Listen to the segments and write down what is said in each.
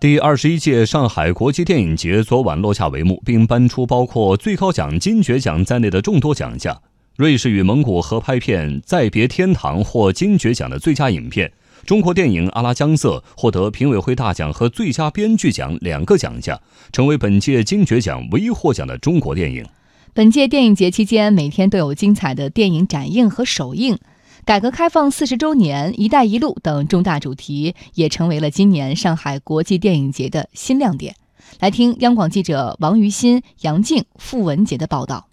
第二十一届上海国际电影节昨晚落下帷幕，并颁出包括最高奖金爵奖在内的众多奖项。瑞士与蒙古合拍片《再别天堂》获金爵奖的最佳影片，中国电影《阿拉江色》获得评委会大奖和最佳编剧奖两个奖项，成为本届金爵奖唯一获奖的中国电影。本届电影节期间，每天都有精彩的电影展映和首映。改革开放四十周年、“一带一路”等重大主题也成为了今年上海国际电影节的新亮点。来听央广记者王于新、杨静、付文杰的报道。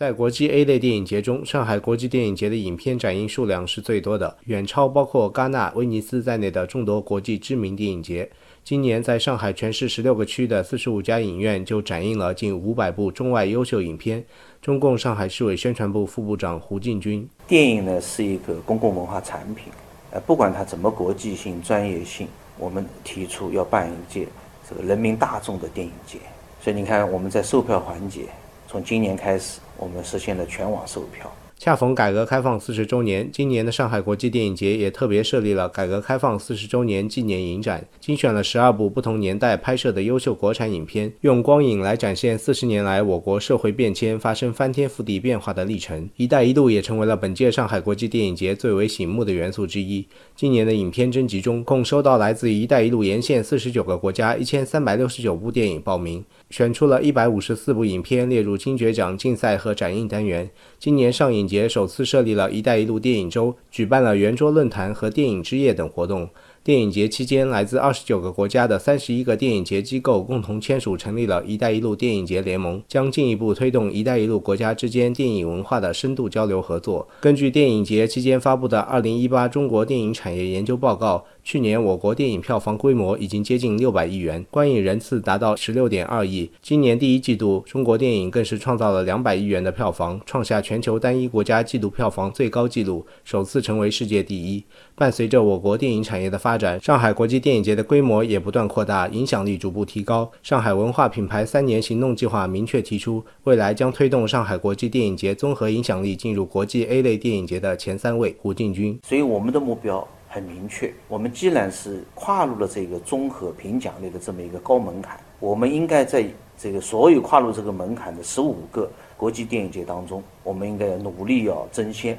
在国际 A 类电影节中，上海国际电影节的影片展映数量是最多的，远超包括戛纳、威尼斯在内的众多国际知名电影节。今年，在上海全市十六个区的四十五家影院就展映了近五百部中外优秀影片。中共上海市委宣传部副部长胡进军：电影呢是一个公共文化产品，呃，不管它怎么国际性、专业性，我们提出要办一届这个人民大众的电影节。所以你看，我们在售票环节，从今年开始，我们实现了全网售票。恰逢改革开放四十周年，今年的上海国际电影节也特别设立了改革开放四十周年纪念影展，精选了十二部不同年代拍摄的优秀国产影片，用光影来展现四十年来我国社会变迁发生翻天覆地变化的历程。“一带一路”也成为了本届上海国际电影节最为醒目的元素之一。今年的影片征集中，共收到来自“一带一路”沿线四十九个国家一千三百六十九部电影报名，选出了一百五十四部影片列入金爵奖竞赛和展映单元。今年上映也首次设立了一带一路电影周，举办了圆桌论坛和电影之夜等活动。电影节期间，来自二十九个国家的三十一个电影节机构共同签署成立了一带一路电影节联盟，将进一步推动一带一路国家之间电影文化的深度交流合作。根据电影节期间发布的《二零一八中国电影产业研究报告》。去年我国电影票房规模已经接近六百亿元，观影人次达到十六点二亿。今年第一季度，中国电影更是创造了两百亿元的票房，创下全球单一国家季度票房最高纪录，首次成为世界第一。伴随着我国电影产业的发发展，上海国际电影节的规模也不断扩大，影响力逐步提高。上海文化品牌三年行动计划明确提出，未来将推动上海国际电影节综合影响力进入国际 A 类电影节的前三位。胡进军，所以我们的目标。很明确，我们既然是跨入了这个综合评奖类的这么一个高门槛，我们应该在这个所有跨入这个门槛的十五个国际电影节当中，我们应该努力要争先。